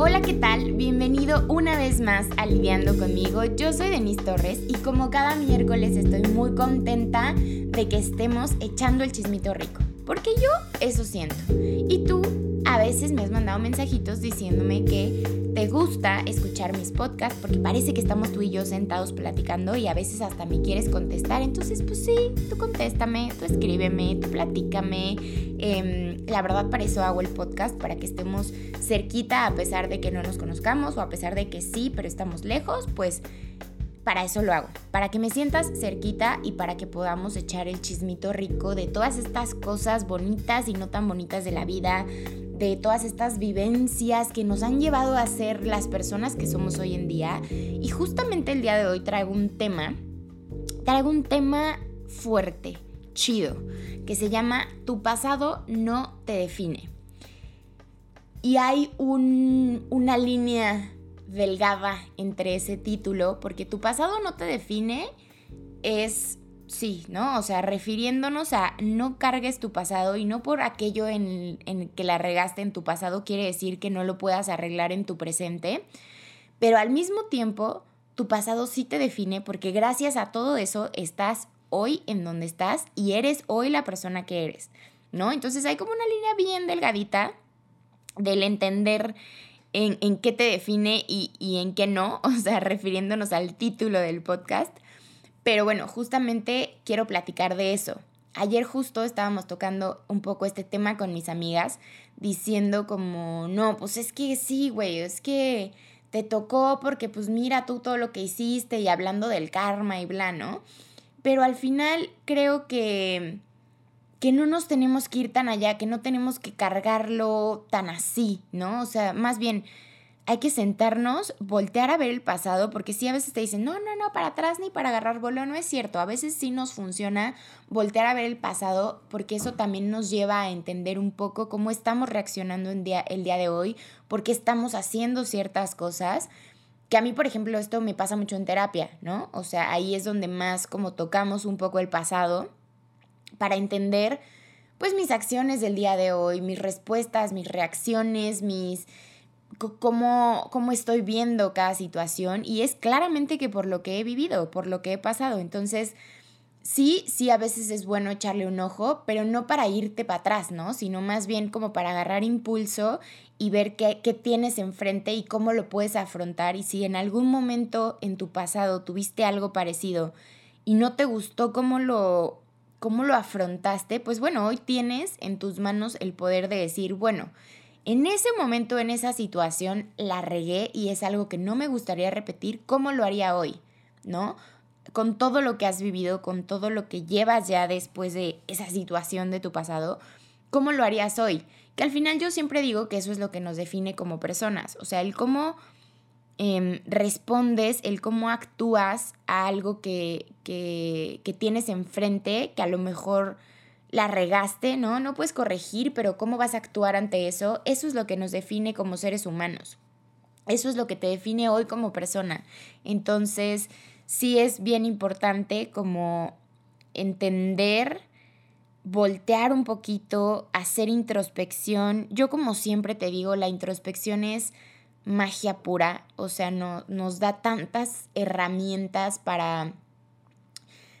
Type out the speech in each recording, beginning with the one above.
Hola, ¿qué tal? Bienvenido una vez más a Lidiando conmigo. Yo soy Denise Torres y como cada miércoles estoy muy contenta de que estemos echando el chismito rico. Porque yo eso siento. Y tú a veces me has mandado mensajitos diciéndome que te gusta escuchar mis podcasts porque parece que estamos tú y yo sentados platicando y a veces hasta me quieres contestar. Entonces, pues sí, tú contéstame, tú escríbeme, tú platícame. Em, la verdad, para eso hago el podcast, para que estemos cerquita a pesar de que no nos conozcamos o a pesar de que sí, pero estamos lejos, pues para eso lo hago, para que me sientas cerquita y para que podamos echar el chismito rico de todas estas cosas bonitas y no tan bonitas de la vida, de todas estas vivencias que nos han llevado a ser las personas que somos hoy en día. Y justamente el día de hoy traigo un tema, traigo un tema fuerte, chido, que se llama Tu pasado no te define. Y hay una línea delgada entre ese título, porque tu pasado no te define es sí, ¿no? O sea, refiriéndonos a no cargues tu pasado y no por aquello en, en, que la regaste en tu pasado quiere decir que no lo puedas arreglar en tu presente, pero al mismo tiempo tu pasado sí te define porque gracias a todo eso estás hoy en donde estás y eres hoy la persona que eres, ¿no? Entonces hay como una línea bien delgadita del entender en, qué te define y, y en qué no, o sea, refiriéndonos al título del podcast pero bueno, justamente quiero platicar de eso. Ayer justo estábamos tocando un poco este tema con mis amigas, diciendo como, no, pues es que sí, güey, es que te tocó porque pues mira tú todo lo que hiciste y hablando del karma y bla, ¿no? Pero al final creo que, que no nos tenemos que ir tan allá, que no tenemos que cargarlo tan así, ¿no? O sea, más bien hay que sentarnos, voltear a ver el pasado, porque sí a veces te dicen, no, no, no, para atrás ni para agarrar vuelo, no es cierto. A veces sí nos funciona voltear a ver el pasado, porque eso también nos lleva a entender un poco cómo estamos reaccionando día, el día de hoy, porque estamos haciendo ciertas cosas. Que a mí, por ejemplo, esto me pasa mucho en terapia, ¿no? O sea, ahí es donde más como tocamos un poco el pasado para entender, pues, mis acciones del día de hoy, mis respuestas, mis reacciones, mis cómo, cómo estoy viendo cada situación y es claramente que por lo que he vivido, por lo que he pasado. Entonces, sí, sí, a veces es bueno echarle un ojo, pero no para irte para atrás, ¿no? Sino más bien como para agarrar impulso y ver qué, qué tienes enfrente y cómo lo puedes afrontar. Y si en algún momento en tu pasado tuviste algo parecido y no te gustó cómo lo, cómo lo afrontaste, pues bueno, hoy tienes en tus manos el poder de decir, bueno, en ese momento, en esa situación, la regué y es algo que no me gustaría repetir, ¿cómo lo haría hoy? ¿No? Con todo lo que has vivido, con todo lo que llevas ya después de esa situación de tu pasado, ¿cómo lo harías hoy? Que al final yo siempre digo que eso es lo que nos define como personas, o sea, el cómo em, respondes, el cómo actúas a algo que, que, que tienes enfrente, que a lo mejor la regaste, ¿no? No puedes corregir, pero ¿cómo vas a actuar ante eso? Eso es lo que nos define como seres humanos. Eso es lo que te define hoy como persona. Entonces, sí es bien importante como entender, voltear un poquito, hacer introspección. Yo como siempre te digo, la introspección es magia pura, o sea, no, nos da tantas herramientas para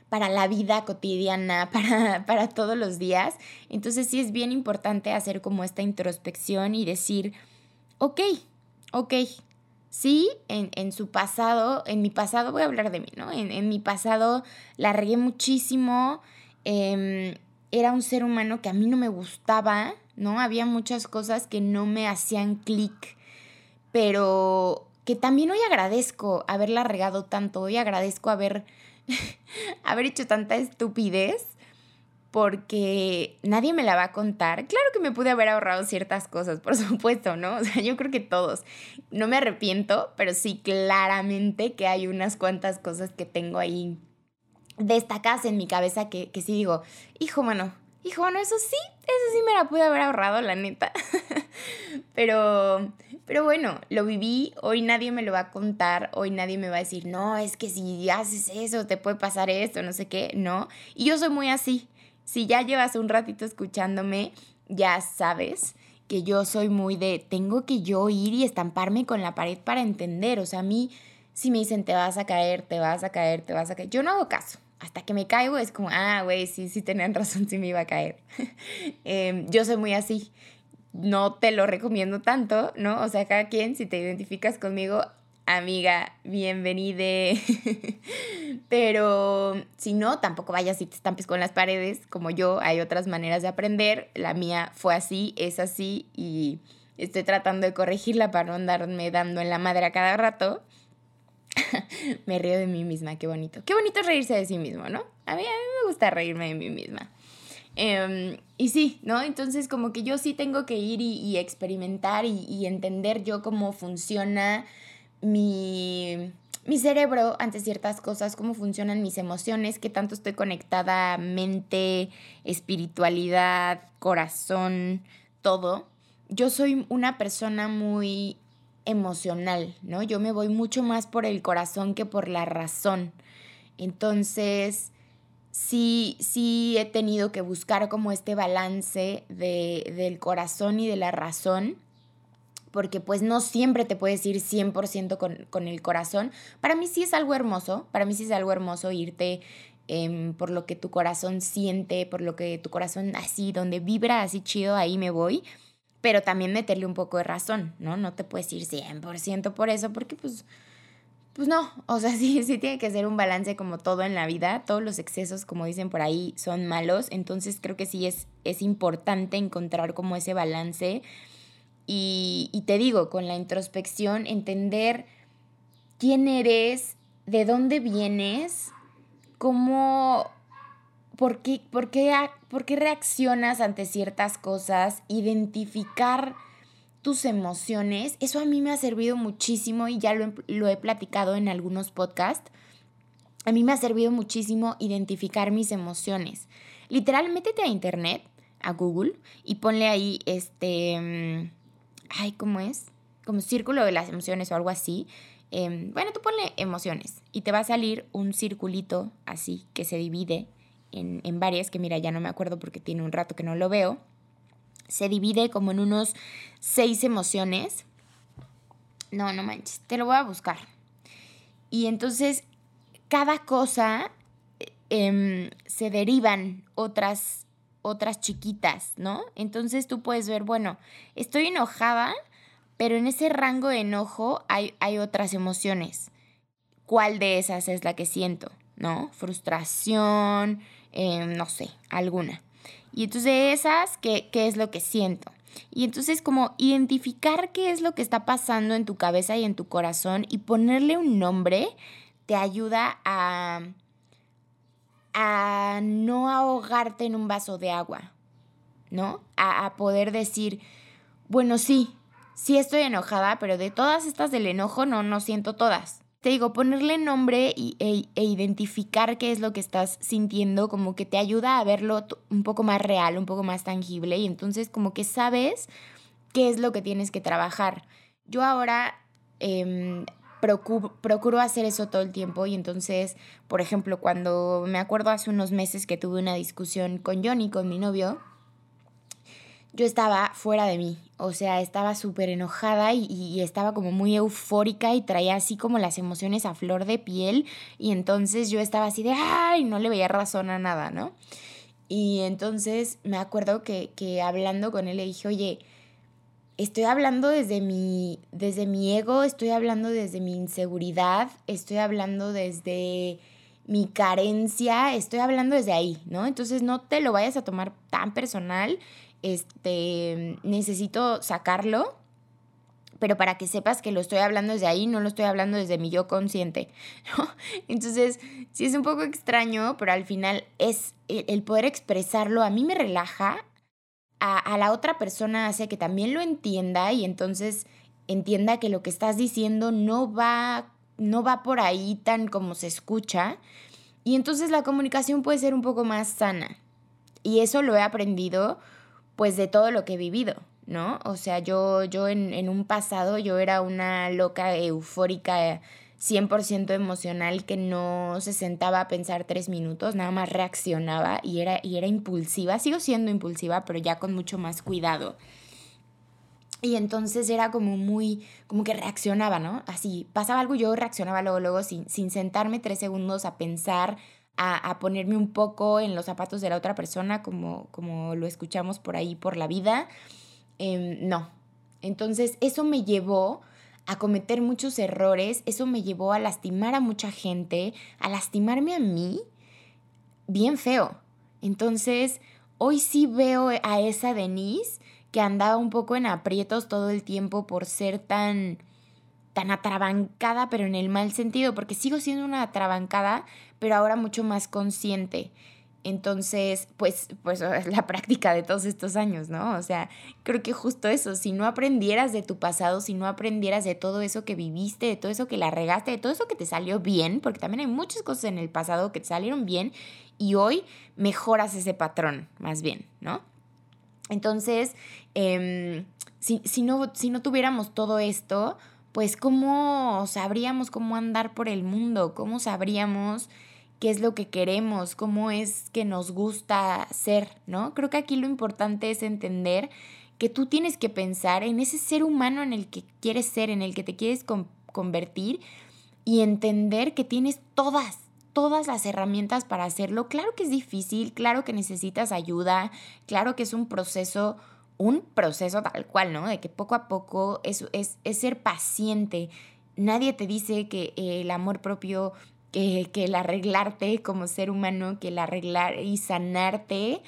para la vida cotidiana, para, para todos los días. Entonces sí es bien importante hacer como esta introspección y decir, ok, ok, sí, en, en, su pasado, en mi pasado, voy a hablar de mí, ¿no? En, en mi pasado la regué muchísimo, em, era un ser humano que a mí no me gustaba, ¿no? Había muchas cosas que no me hacían clic, pero que también hoy agradezco haberla regado tanto, hoy agradezco haber haber hecho tanta estupidez porque nadie me la va a contar. Claro que me pude haber ahorrado ciertas cosas, por supuesto, ¿no? O sea, yo creo que todos. No me arrepiento, pero sí claramente que hay unas cuantas cosas que tengo ahí destacadas en mi cabeza que, que sí digo, hijo, bueno, hijo, bueno, eso sí, eso sí me la pude haber ahorrado, la neta. pero, pero bueno, lo viví, hoy nadie me lo va a contar, hoy nadie me va a decir, no, es que si haces eso te puede pasar esto, no sé qué, no. Y yo soy muy así. Si ya llevas un ratito escuchándome, ya sabes. que yo soy muy de, tengo que yo ir y estamparme con la pared para entender. O sea, a mí, si me dicen, te vas a caer, te vas a caer, te vas a caer, yo no hago caso. Hasta que me caigo es como, ah, güey, sí, sí tenían razón, sí me iba a caer. Em, yo soy muy así. No te lo recomiendo tanto, ¿no? O sea, cada quien, si te identificas conmigo, amiga, bienvenide. Pero si no, tampoco vayas y te estampes con las paredes, como yo, hay otras maneras de aprender. La mía fue así, es así y estoy tratando de corregirla para no andarme dando en la madre a cada rato. me río de mí misma, qué bonito. Qué bonito reírse de sí mismo, ¿no? A mí, a mí me gusta reírme de mí misma. Em, y sí, ¿no? Entonces como que yo sí tengo que ir y, experimentar y, y entender yo cómo funciona mi, mi cerebro ante ciertas cosas, cómo funcionan mis emociones, qué tanto estoy conectada mente, espiritualidad, corazón, todo. Yo soy una persona muy emocional, ¿no? Yo me voy mucho más por el corazón que por la razón. Entonces, sí, sí he tenido que buscar como este balance de, del corazón y de la razón porque pues no siempre te puedes ir 100% con, con el corazón. Para mí sí es algo hermoso, para mí sí es algo hermoso irte em, por lo que tu corazón siente, por lo que tu corazón así, donde vibra así chido, ahí me voy. Pero también meterle un poco de razón, ¿no? No te puedes ir 100% por eso, porque pues, pues no, o sea, sí, sí tiene que ser un balance como todo en la vida. Todos los excesos, como dicen por ahí, son malos. Entonces creo que sí es, es importante encontrar como ese balance y, te digo, con la introspección, entender quién eres, de dónde vienes, cómo, por qué, por qué, por qué reaccionas ante ciertas cosas, identificar tus emociones. Eso a mí me ha servido muchísimo y ya lo, lo he platicado en algunos podcasts. A mí me ha servido muchísimo identificar mis emociones. Literal, métete a internet, a Google, y ponle ahí este ay, ¿cómo es? Como círculo de las emociones o algo así. Em, bueno, tú ponle emociones y te va a salir un circulito así que se divide en, en varias, que mira, ya no me acuerdo porque tiene un rato que no lo veo. Se divide como en unos seis emociones. No, no manches, te lo voy a buscar. Y entonces, cada cosa em, se derivan otras otras chiquitas, ¿no? Entonces tú puedes ver, bueno, estoy enojada, pero en ese rango de enojo hay, hay otras emociones. ¿Cuál de esas es la que siento? ¿No? Frustración, em, no sé, alguna. Y entonces esas, ¿qué, ¿qué es lo que siento? Y entonces como identificar qué es lo que está pasando en tu cabeza y en tu corazón y ponerle un nombre te ayuda a a no ahogarte en un vaso de agua, ¿no? A, poder decir, bueno, sí, sí estoy enojada, pero de todas estas del enojo no, no siento todas. Te digo, ponerle nombre y, e, e, identificar qué es lo que estás sintiendo, como que te ayuda a verlo un poco más real, un poco más tangible, y entonces como que sabes qué es lo que tienes que trabajar. Yo ahora em, procuro, hacer eso todo el tiempo y entonces, por ejemplo, cuando me acuerdo hace unos meses que tuve una discusión con Johnny, con mi novio, yo estaba fuera de mí, o sea, estaba súper enojada y, y, estaba como muy eufórica y traía así como las emociones a flor de piel y entonces yo estaba así de, ay, no le veía razón a nada, ¿no? Y entonces me acuerdo que, que hablando con él le dije, oye, estoy hablando desde mi, desde mi ego, estoy hablando desde mi inseguridad, estoy hablando desde mi carencia, estoy hablando desde ahí, ¿no? Entonces no te lo vayas a tomar tan personal, este, necesito sacarlo, pero para que sepas que lo estoy hablando desde ahí, no lo estoy hablando desde mi yo consciente, ¿no? Entonces, sí es un poco extraño, pero al final es el poder expresarlo, a mí me relaja, a, la otra persona hace que también lo entienda y entonces entienda que lo que estás diciendo no va, no va por ahí tan como se escucha. Y entonces la comunicación puede ser un poco más sana. Y eso lo he aprendido pues de todo lo que he vivido, ¿no? O sea, yo, yo en, en un pasado yo era una loca eufórica 100% emocional que no se sentaba a pensar tres minutos, nada más reaccionaba y era, y era impulsiva. Sigo siendo impulsiva, pero ya con mucho más cuidado. Y entonces era como muy, como que reaccionaba, ¿no? Así, pasaba algo, yo reaccionaba luego, luego, sin, sin sentarme tres segundos a pensar, a, ponerme un poco en los zapatos de la otra persona, como, como lo escuchamos por ahí por la vida. Em, no. Entonces, eso me llevó a cometer muchos errores, eso me llevó a lastimar a mucha gente, a lastimarme a mí, bien feo. Entonces, hoy sí veo a esa Denise que andaba un poco en aprietos todo el tiempo por ser tan tan atrabancada, pero en el mal sentido, porque sigo siendo una atrabancada, pero ahora mucho más consciente. Entonces, pues, pues es la práctica de todos estos años, ¿no? O sea, creo que justo eso, si no aprendieras de tu pasado, si no aprendieras de todo eso que viviste, de todo eso que la regaste, de todo eso que te salió bien, porque también hay muchas cosas en el pasado que te salieron bien y hoy mejoras ese patrón, más bien, ¿no? Entonces, em, si, si, no, si no tuviéramos todo esto, pues cómo sabríamos cómo andar por el mundo, cómo sabríamos qué es lo que queremos, cómo es que nos gusta ser, ¿no? Creo que aquí lo importante es entender que tú tienes que pensar en ese ser humano en el que quieres ser, en el que te quieres convertir y entender que tienes todas, todas las herramientas para hacerlo. Claro que es difícil, claro que necesitas ayuda, claro que es un proceso un proceso tal cual, ¿no? De que poco a poco es, es, ser paciente. Nadie te dice que el amor propio, que el arreglarte como ser humano, que el arreglar y sanarte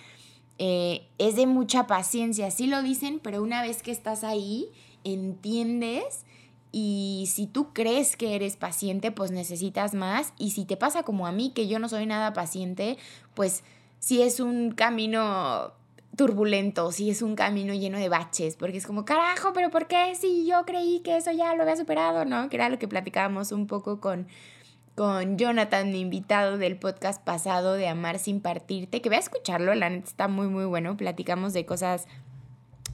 eh, es de mucha paciencia. Sí lo dicen, pero una vez que estás ahí, entiendes. Y si tú crees que eres paciente, pues necesitas más. Y si te pasa como a mí, que yo no soy nada paciente, pues si es un camino turbulento, si es un camino lleno de baches, porque es como, carajo, pero ¿por qué si yo creí que eso ya lo había superado, ¿no? Que era lo que platicábamos un poco con, con Jonathan, mi invitado del podcast pasado de Amar sin partirte, que voy a escucharlo, la neta está muy, muy bueno, platicamos de cosas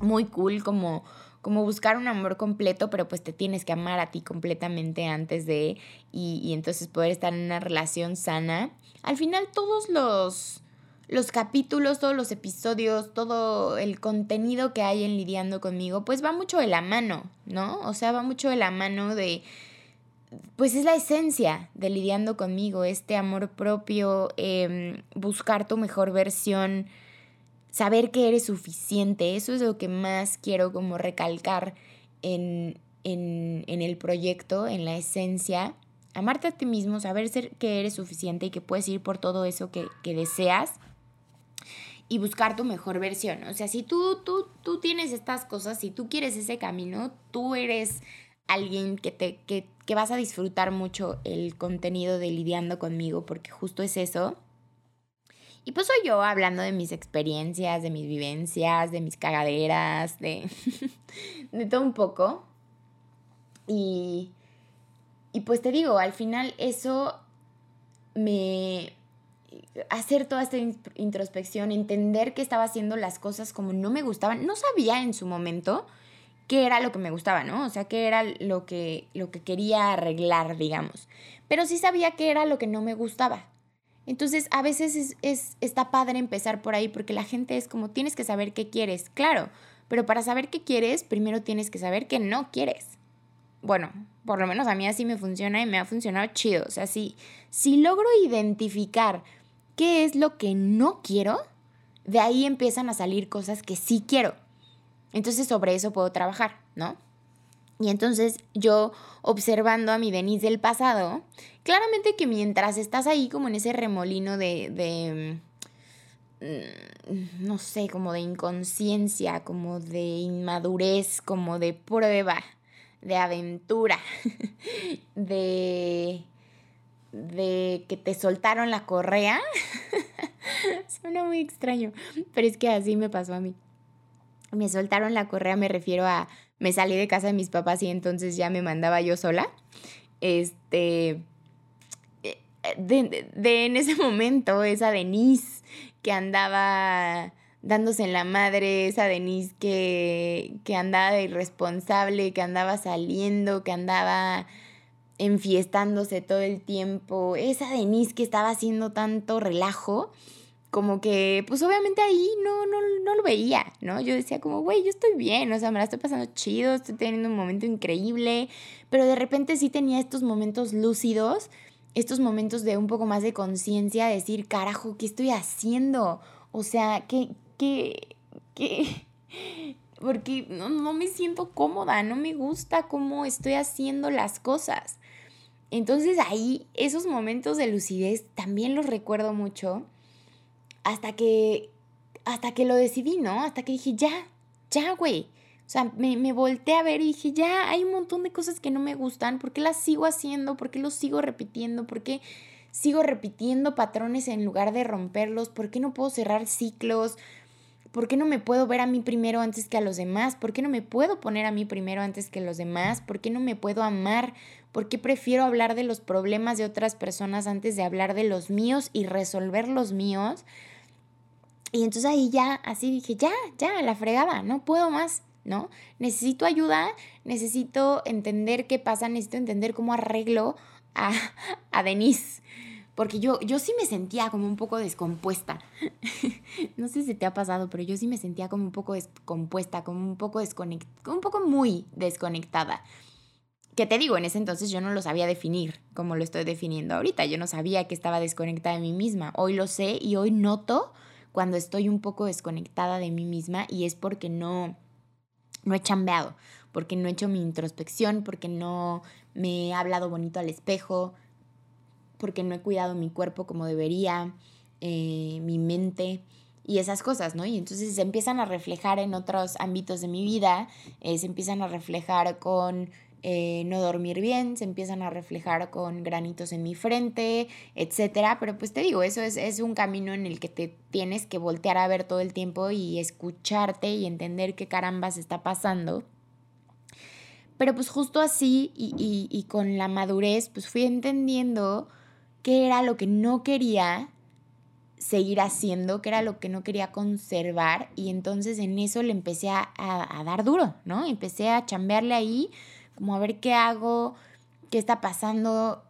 muy cool como como buscar un amor completo, pero pues te tienes que amar a ti completamente antes de, y, y entonces poder estar en una relación sana. Al final todos los, los capítulos, todos los episodios, todo el contenido que hay en Lidiando conmigo, pues va mucho de la mano, ¿no? O sea, va mucho de la mano de, pues es la esencia de Lidiando conmigo, este amor propio, em, buscar tu mejor versión, saber que eres suficiente, eso es lo que más quiero como recalcar en, en, en el proyecto, en la esencia. Amarte a ti mismo, saber ser que eres suficiente y que puedes ir por todo eso que, que deseas y buscar tu mejor versión. O sea, si tú, tú, tú tienes estas cosas, si tú quieres ese camino, tú eres alguien que, te, que, que vas a disfrutar mucho el contenido de lidiando conmigo, porque justo es eso. Y pues soy yo hablando de mis experiencias, de mis vivencias, de mis cagaderas, de, de todo un poco. Y, y pues te digo, al final eso me, hacer toda esta introspección, entender que estaba haciendo las cosas como no me gustaban. No sabía en su momento qué era lo que me gustaba, ¿no? O sea, qué era lo que, lo que quería arreglar, digamos. Pero sí sabía qué era lo que no me gustaba. Entonces, a veces es, es, está padre empezar por ahí porque la gente es como, tienes que saber qué quieres, claro, pero para saber qué quieres, primero tienes que saber qué no quieres. Bueno, por lo menos a mí así me funciona y me ha funcionado chido. O sea, si, si logro identificar qué es lo que no quiero, de ahí empiezan a salir cosas que sí quiero. Entonces sobre eso puedo trabajar, ¿no? Y entonces yo observando a mi Denise del pasado, claramente que mientras estás ahí como en ese remolino de, de mm, no sé, como de inconsciencia, como de inmadurez, como de prueba, de aventura, de de que te soltaron la correa. Suena muy extraño, pero es que así me pasó a mí. Me soltaron la correa, me refiero a me salí de casa de mis papás y entonces ya me mandaba yo sola. Este eh, de, de en ese momento esa Denise que andaba dándose en la madre, esa Denise que, que andaba de irresponsable, que andaba saliendo, que andaba enfiestándose todo el tiempo, esa Denise que estaba haciendo tanto relajo, como que, pues obviamente ahí no, no, no lo veía, ¿no? Yo decía como, güey, yo estoy bien, o sea, me la estoy pasando chido, estoy teniendo un momento increíble, pero de repente sí tenía estos momentos lúcidos, estos momentos de un poco más de conciencia, decir, carajo, ¿qué estoy haciendo? O sea, ¿qué, qué, qué? Porque no, no me siento cómoda, no me gusta cómo estoy haciendo las cosas. Entonces ahí esos momentos de lucidez también los recuerdo mucho hasta que, hasta que lo decidí, ¿no? Hasta que dije, ya, ya, güey. O sea, me, me volteé a ver y dije, ya, hay un montón de cosas que no me gustan, ¿por qué las sigo haciendo? ¿Por qué los sigo repitiendo? ¿Por qué sigo repitiendo patrones en lugar de romperlos? ¿Por qué no puedo cerrar ciclos? ¿Por qué no me puedo ver a mí primero antes que a los demás? ¿Por qué no me puedo poner a mí primero antes que los demás? ¿Por qué no me puedo amar? ¿Por qué prefiero hablar de los problemas de otras personas antes de hablar de los míos y resolver los míos? Y entonces ahí ya, así dije, ya, ya, la fregada, no puedo más, ¿no? Necesito ayuda, necesito entender qué pasa, necesito entender cómo arreglo a, a Denise porque yo, yo sí me sentía como un poco descompuesta. no sé si te ha pasado, pero yo sí me sentía como un poco descompuesta, como un poco desconectada, un poco muy desconectada. Que te digo, en ese entonces yo no lo sabía definir como lo estoy definiendo ahorita. Yo no sabía que estaba desconectada de mí misma. Hoy lo sé y hoy noto cuando estoy un poco desconectada de mí misma y es porque no, no he chambeado, porque no he hecho mi introspección, porque no me he hablado bonito al espejo, porque no he cuidado mi cuerpo como debería, eh, mi mente y esas cosas, ¿no? Y entonces se empiezan a reflejar en otros ámbitos de mi vida, eh, se empiezan a reflejar con eh, no dormir bien, se empiezan a reflejar con granitos en mi frente, etcétera. Pero pues te digo, eso es, es un camino en el que te tienes que voltear a ver todo el tiempo y escucharte y entender qué carambas está pasando. Pero pues justo así y, y, y con la madurez, pues fui entendiendo qué era lo que no quería seguir haciendo, qué era lo que no quería conservar y entonces en eso le empecé a, dar duro, ¿no? Empecé a chambearle ahí, como a ver qué hago, qué está pasando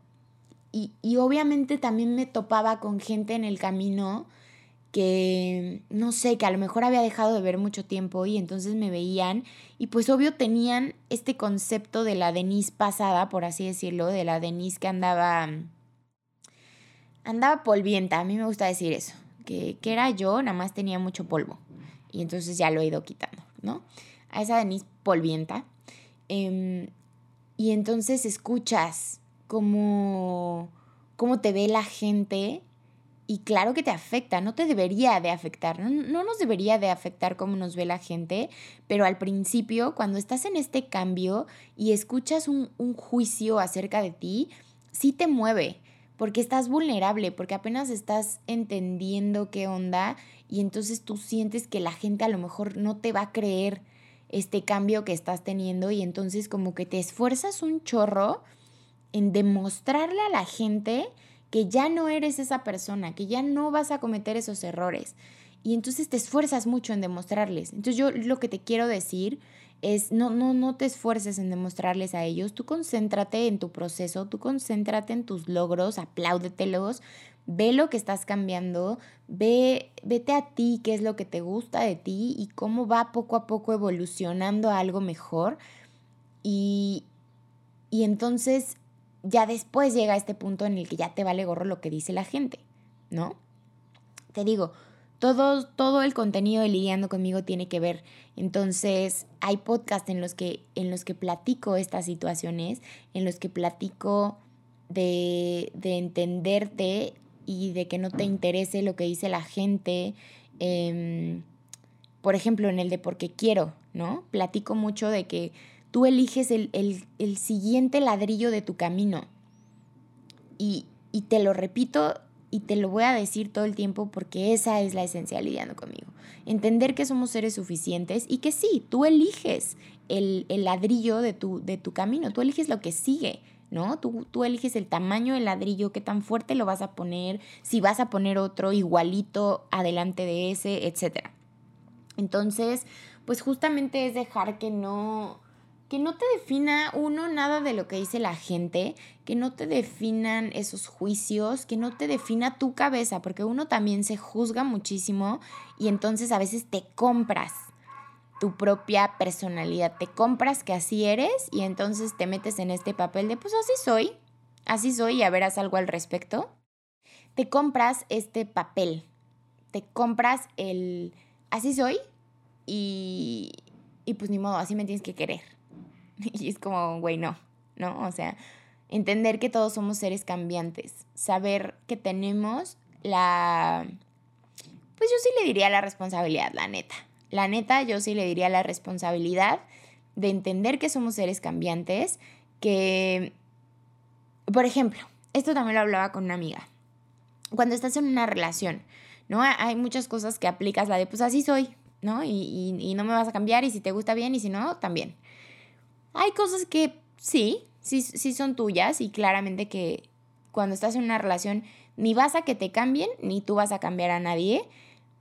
y, y obviamente también me topaba con gente en el camino que, no sé, que a lo mejor había dejado de ver mucho tiempo y entonces me veían y pues obvio tenían este concepto de la Denise pasada, por así decirlo, de la Denise que andaba andaba polvienta, a mí me gusta decir eso, que, era yo, nada más tenía mucho polvo. Y entonces ya lo he ido quitando, ¿no? A esa Denise polvienta. Em, y entonces escuchas cómo, cómo te ve la gente y claro que te afecta, no te debería de afectar, no, nos debería de afectar cómo nos ve la gente, pero al principio, cuando estás en este cambio y escuchas un, un juicio acerca de ti, sí te mueve, porque estás vulnerable, porque apenas estás entendiendo qué onda y entonces tú sientes que la gente a lo mejor no te va a creer este cambio que estás teniendo y entonces como que te esfuerzas un chorro en demostrarle a la gente que ya no eres esa persona, que ya no vas a cometer esos errores. Y entonces te esfuerzas mucho en demostrarles. Entonces yo lo que te quiero decir es no, no, no te esfuerces en demostrarles a ellos, tú concéntrate en tu proceso, tú concéntrate en tus logros, apláudetelos, ve lo que estás cambiando, ve, vete a ti, qué es lo que te gusta de ti y cómo va poco a poco evolucionando a algo mejor. Y, y entonces ya después llega este punto en el que ya te vale gorro lo que dice la gente, ¿no? Te digo, todo, todo el contenido de Lidiando conmigo tiene que ver. Entonces, hay podcasts en los que, en los que platico estas situaciones, en los que platico de, entenderte y de que no te interese lo que dice la gente. Em, por ejemplo, en el de porque quiero, ¿no? Platico mucho de que tú eliges el, el siguiente ladrillo de tu camino. Y, y te lo repito y te lo voy a decir todo el tiempo porque esa es la esencia lidiando conmigo. Entender que somos seres suficientes y que sí, tú eliges el, ladrillo de tu, de tu camino, tú eliges lo que sigue, ¿no? Tú, tú eliges el tamaño del ladrillo, qué tan fuerte lo vas a poner, si vas a poner otro igualito adelante de ese, etc. Entonces, pues justamente es dejar que no, que no te defina uno nada de lo que dice la gente, que no te definan esos juicios, que no te defina tu cabeza, porque uno también se juzga muchísimo y entonces a veces te compras tu propia personalidad, te compras que así eres y entonces te metes en este papel de pues así soy, así soy y a verás algo al respecto. Te compras este papel, te compras el así soy y, y pues ni modo, así me tienes que querer. Y es como, güey, no, ¿no? O sea, entender que todos somos seres cambiantes, saber que tenemos la... Pues yo sí le diría la responsabilidad, la neta. La neta, yo sí le diría la responsabilidad de entender que somos seres cambiantes, que, por ejemplo, esto también lo hablaba con una amiga. Cuando estás en una relación, ¿no? Hay muchas cosas que aplicas, la de, pues así soy, ¿no? Y, y, y no me vas a cambiar y si te gusta bien y si no, también. Hay cosas que sí, sí, sí son tuyas y claramente que cuando estás en una relación ni vas a que te cambien, ni tú vas a cambiar a nadie,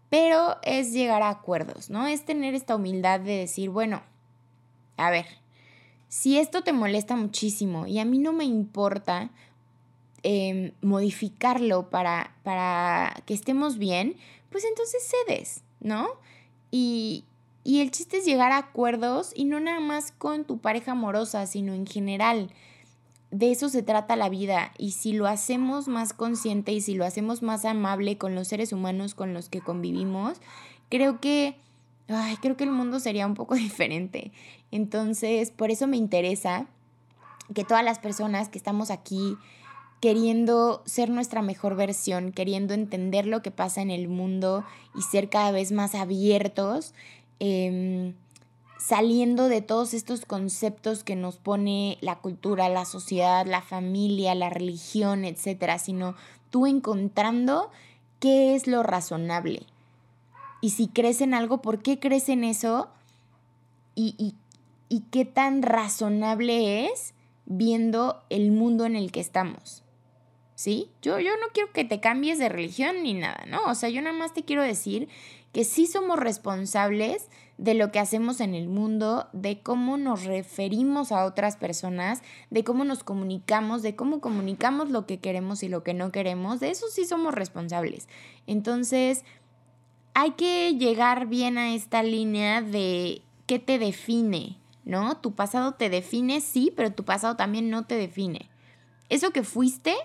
pero es llegar a acuerdos, ¿no? Es tener esta humildad de decir, bueno, a ver, si esto te molesta muchísimo y a mí no me importa em, modificarlo para, para que estemos bien, pues entonces cedes, ¿no? Y, y el chiste es llegar a acuerdos y no nada más con tu pareja amorosa, sino en general. De eso se trata la vida y si lo hacemos más consciente y si lo hacemos más amable con los seres humanos con los que convivimos, creo que ay, creo que el mundo sería un poco diferente. Entonces, por eso me interesa que todas las personas que estamos aquí queriendo ser nuestra mejor versión, queriendo entender lo que pasa en el mundo y ser cada vez más abiertos, Em, saliendo de todos estos conceptos que nos pone la cultura, la sociedad, la familia, la religión, etcétera, sino tú encontrando qué es lo razonable. Y si crees en algo, ¿por qué crees en eso? Y, y, y qué tan razonable es viendo el mundo en el que estamos. ¿Sí? Yo, yo no quiero que te cambies de religión ni nada, ¿no? O sea, yo nada más te quiero decir que sí somos responsables de lo que hacemos en el mundo, de cómo nos referimos a otras personas, de cómo nos comunicamos, de cómo comunicamos lo que queremos y lo que no queremos, de eso sí somos responsables. Entonces, hay que llegar bien a esta línea de qué te define, ¿no? Tu pasado te define, sí, pero tu pasado también no te define. Eso que fuiste,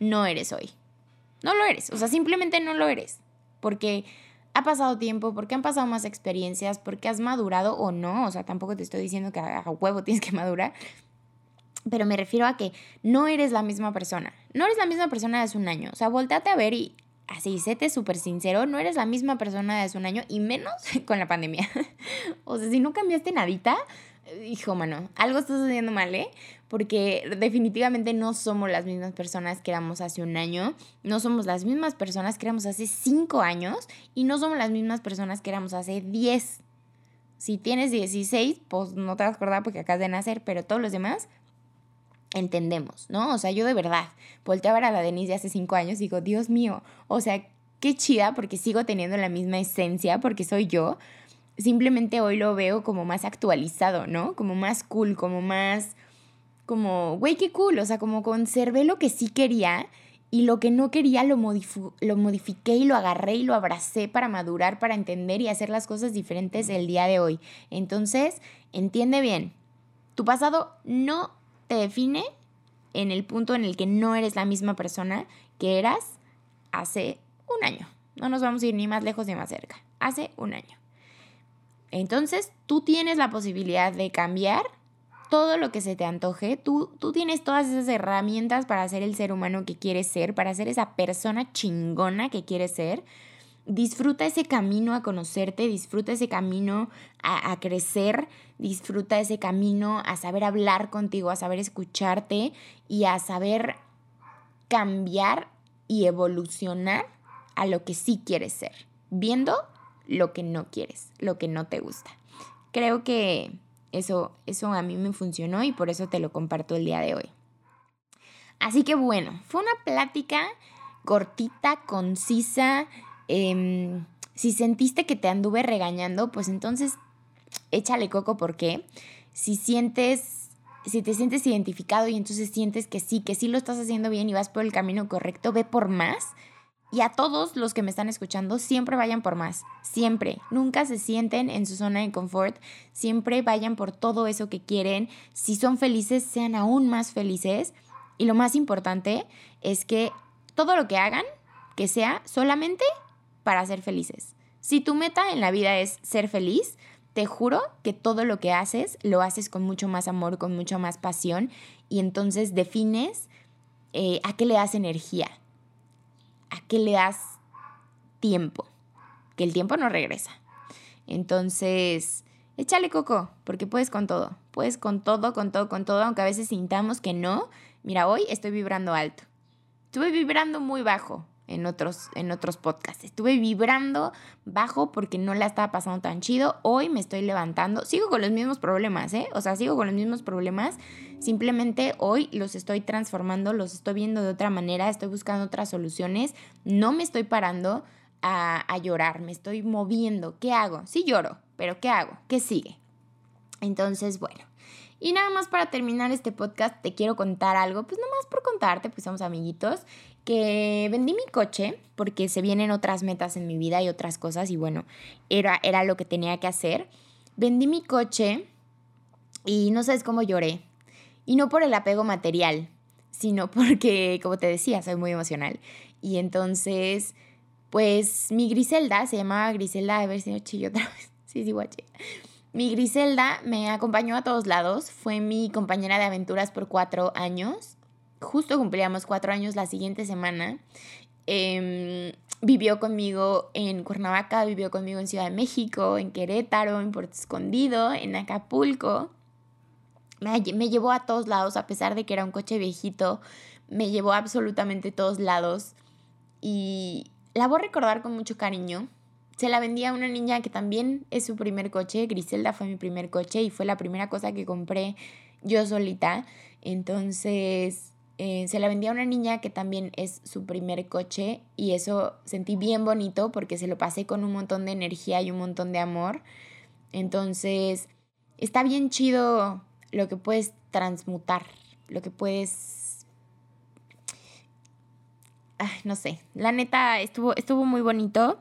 no eres hoy. No lo eres, o sea, simplemente no lo eres. Porque ha pasado tiempo, porque han pasado más experiencias, porque has madurado o no. O sea, tampoco te estoy diciendo que a huevo tienes que madurar. Pero me refiero a que no eres la misma persona. No eres la misma persona de hace un año. O sea, volteate a ver y así, séte súper sincero, no eres la misma persona de hace un año y menos con la pandemia. o sea, si no cambiaste nadita, hijo, mano, algo está sucediendo mal, ¿eh? Porque definitivamente no somos las mismas personas que éramos hace un año, no somos las mismas personas que éramos hace cinco años y no somos las mismas personas que éramos hace diez. Si tienes 16, pues no te vas a acordar porque acabas de nacer, pero todos los demás entendemos, ¿no? O sea, yo de verdad volteo a ver a la Denise de hace cinco años y digo, Dios mío, o sea, qué chida porque sigo teniendo la misma esencia, porque soy yo, simplemente hoy lo veo como más actualizado, ¿no? Como más cool, como más, como, güey, qué cool, o sea, como conservé lo que sí quería y lo que no quería lo, lo modifiqué y lo agarré y lo abracé para madurar, para entender y hacer las cosas diferentes el día de hoy. Entonces, entiende bien, tu pasado no te define en el punto en el que no eres la misma persona que eras hace un año. No nos vamos a ir ni más lejos ni más cerca. Hace un año. Entonces, tú tienes la posibilidad de cambiar todo lo que se te antoje. Tú, tú tienes todas esas herramientas para ser el ser humano que quieres ser, para ser esa persona chingona que quieres ser. Disfruta ese camino a conocerte, disfruta ese camino a, a crecer, disfruta ese camino a saber hablar contigo, a saber escucharte y a saber cambiar y evolucionar a lo que sí quieres ser, viendo lo que no quieres, lo que no te gusta. Creo que eso, eso a mí me funcionó y por eso te lo comparto el día de hoy. Así que bueno, fue una plática cortita, concisa. Em, si sentiste que te anduve regañando, pues entonces échale coco porque si sientes, si te sientes identificado y entonces sientes que sí, que sí lo estás haciendo bien y vas por el camino correcto, ve por más. Y a todos los que me están escuchando, siempre vayan por más, siempre. Nunca se sienten en su zona de confort, siempre vayan por todo eso que quieren. Si son felices, sean aún más felices. Y lo más importante es que todo lo que hagan, que sea solamente para ser felices. Si tu meta en la vida es ser feliz, te juro que todo lo que haces lo haces con mucho más amor, con mucho más pasión y entonces defines eh, a qué le das energía, a qué le das tiempo, que el tiempo no regresa. Entonces, échale coco, porque puedes con todo, puedes con todo, con todo, con todo, aunque a veces sintamos que no. Mira, hoy estoy vibrando alto. Estuve vibrando muy bajo, en otros, en otros podcasts. Estuve vibrando bajo porque no la estaba pasando tan chido. Hoy me estoy levantando. Sigo con los mismos problemas, ¿eh? O sea, sigo con los mismos problemas. Simplemente hoy los estoy transformando, los estoy viendo de otra manera, estoy buscando otras soluciones. No me estoy parando a, a llorar, me estoy moviendo. ¿Qué hago? Sí lloro, pero ¿qué hago? ¿Qué sigue? Entonces, bueno. Y nada más para terminar este podcast, te quiero contar algo, pues nada más por contarte, pues somos amiguitos que vendí mi coche porque se vienen otras metas en mi vida y otras cosas y bueno, era, era lo que tenía que hacer. Vendí mi coche y no sabes cómo lloré. Y no por el apego material, sino porque, como te decía, soy muy emocional. Y entonces, pues mi Griselda, se llamaba Griselda, a ver si no chillo otra vez. Sí, sí, guache. Mi Griselda me acompañó a todos lados, fue mi compañera de aventuras por cuatro años justo cumplíamos cuatro años la siguiente semana. Em, vivió conmigo en Cuernavaca, vivió conmigo en Ciudad de México, en Querétaro, en Puerto Escondido, en Acapulco. Me, me llevó a todos lados, a pesar de que era un coche viejito, me llevó a absolutamente todos lados. Y la voy a recordar con mucho cariño. Se la vendía a una niña que también es su primer coche. Griselda fue mi primer coche y fue la primera cosa que compré yo solita. Entonces, eh, se la vendía a una niña que también es su primer coche y eso sentí bien bonito porque se lo pasé con un montón de energía y un montón de amor. Entonces, está bien chido lo que puedes transmutar, lo que puedes... no sé, la neta estuvo, estuvo muy bonito.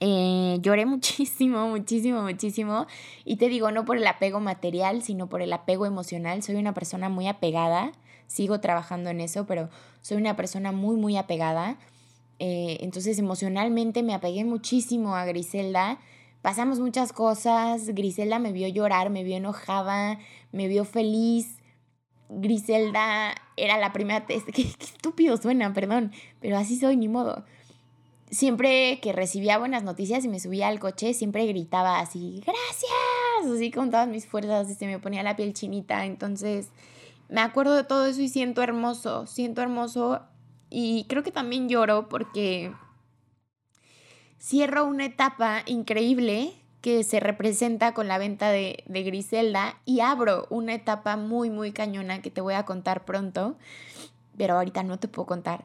Eh, lloré muchísimo, muchísimo, muchísimo. Y te digo, no por el apego material, sino por el apego emocional. Soy una persona muy apegada sigo trabajando en eso, pero soy una persona muy, muy apegada. Eh, entonces emocionalmente me apegué muchísimo a Griselda. Pasamos muchas cosas. Griselda me vio llorar, me vio enojada, me vio feliz. Griselda era la primera... Qué, qué estúpido suena, perdón, pero así soy, ni modo. Siempre que recibía buenas noticias y me subía al coche, siempre gritaba así, gracias, así con todas mis fuerzas y se me ponía la piel chinita. Entonces, me acuerdo de todo eso y siento hermoso, siento hermoso y creo que también lloro porque cierro una etapa increíble que se representa con la venta de, de, Griselda y abro una etapa muy, muy cañona que te voy a contar pronto, pero ahorita no te puedo contar.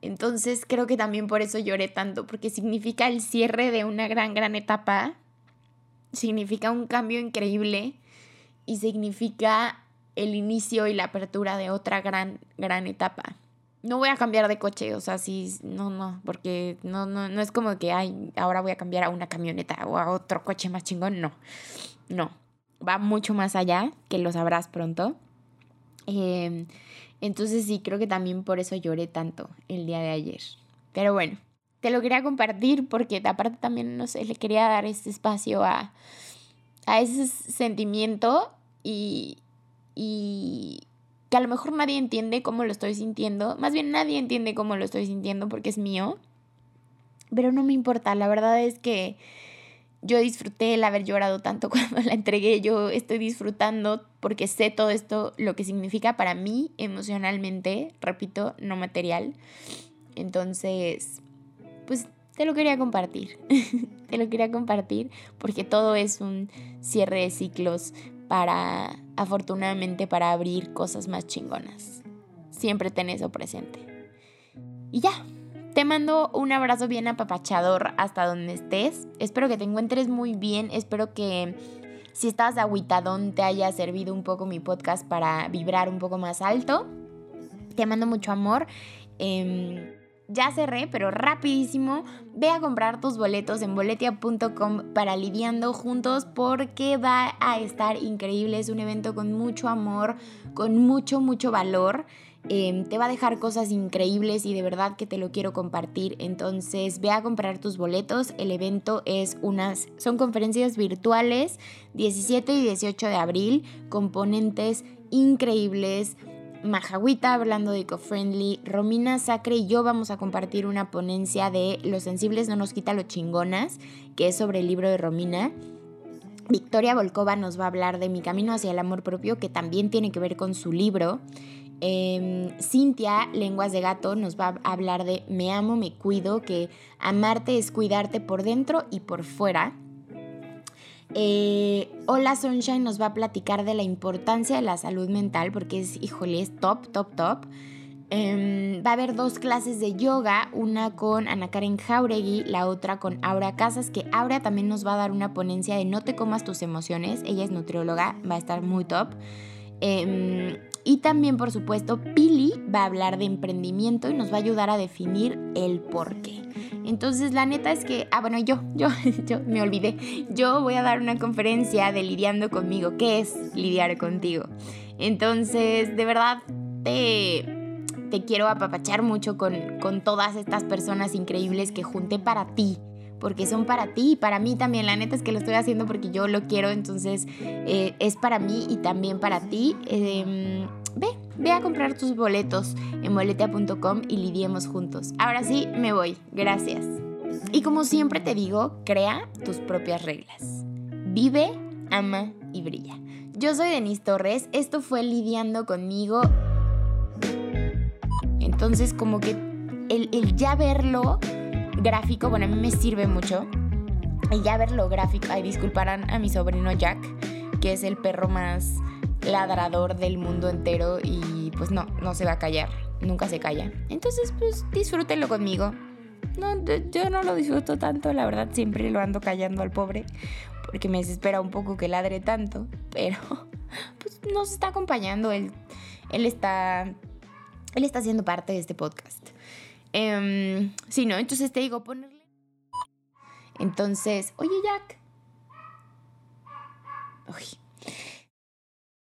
Entonces creo que también por eso lloré tanto, porque significa el cierre de una gran, gran etapa, significa un cambio increíble y significa el inicio y la apertura de otra gran, gran etapa. No voy a cambiar de coche, o sea, sí, no, no, porque no, no, no es como que, ay, ahora voy a cambiar a una camioneta o a otro coche más chingón, no, no, va mucho más allá, que lo sabrás pronto. Em, entonces sí, creo que también por eso lloré tanto el día de ayer. Pero bueno, te lo quería compartir porque aparte también, no sé, le quería dar este espacio a, a ese sentimiento y, y que a lo mejor nadie entiende cómo lo estoy sintiendo. Más bien nadie entiende cómo lo estoy sintiendo porque es mío. Pero no me importa, la verdad es que yo disfruté el haber llorado tanto cuando la entregué. Yo estoy disfrutando porque sé todo esto, lo que significa para mí emocionalmente, repito, no material. Entonces, pues te lo quería compartir. te lo quería compartir porque todo es un cierre de ciclos para, afortunadamente, para abrir cosas más chingonas. Siempre ten eso presente. Y ya, te mando un abrazo bien apapachador hasta donde estés. Espero que te encuentres muy bien. Espero que si estabas aguitadón te haya servido un poco mi podcast para vibrar un poco más alto. Te mando mucho amor. Em, ya cerré, pero rapidísimo, ve a comprar tus boletos en boletia.com para Lidiando Juntos porque va a estar increíble. Es un evento con mucho amor, con mucho, mucho valor. Em, te va a dejar cosas increíbles y de verdad que te lo quiero compartir. Entonces ve a comprar tus boletos. El evento es unas, son conferencias virtuales 17 y 18 de abril, componentes increíbles Majahuita hablando de eco-friendly, Romina Sacre y yo vamos a compartir una ponencia de Los sensibles no nos quita lo chingonas, que es sobre el libro de Romina. Victoria Volkova nos va a hablar de Mi camino hacia el amor propio, que también tiene que ver con su libro. Em, Cintia, Lenguas de Gato, nos va a hablar de Me amo, me cuido, que amarte es cuidarte por dentro y por fuera. Eh, Hola Sunshine nos va a platicar de la importancia de la salud mental porque es, híjole, es top, top, top. Em, va a haber dos clases de yoga, una con Ana Karen Jauregui, la otra con Aura Casas, que Aura también nos va a dar una ponencia de no te comas tus emociones. Ella es nutrióloga, va a estar muy top. Em, y también, por supuesto, Pili va a hablar de emprendimiento y nos va a ayudar a definir el por qué. Entonces, la neta es que, ah, bueno, yo, yo, yo me olvidé. Yo voy a dar una conferencia de lidiando conmigo. ¿Qué es lidiar contigo? Entonces, de verdad, te, te quiero apapachar mucho con, con todas estas personas increíbles que junté para ti porque son para ti y para mí también. La neta es que lo estoy haciendo porque yo lo quiero, entonces eh, es para mí y también para ti. Em, ve, ve a comprar tus boletos en boletea.com y lidiemos juntos. Ahora sí, me voy. Gracias. Y como siempre te digo, crea tus propias reglas. Vive, ama y brilla. Yo soy Denise Torres, esto fue Lidiando conmigo. Entonces como que el, el ya verlo gráfico, bueno, a mí me sirve mucho. El ya verlo gráfico, ay, disculparán a mi sobrino Jack, que es el perro más ladrador del mundo entero y pues no, no se va a callar, nunca se calla. Entonces pues disfrútenlo conmigo. No, yo no lo disfruto tanto, la verdad siempre lo ando callando al pobre porque me desespera un poco que ladre tanto, pero pues nos está acompañando, él, él está, él está siendo parte de este podcast. Eh, sí, ¿no? Entonces te digo ponerle... Entonces, oye Jack. Uy.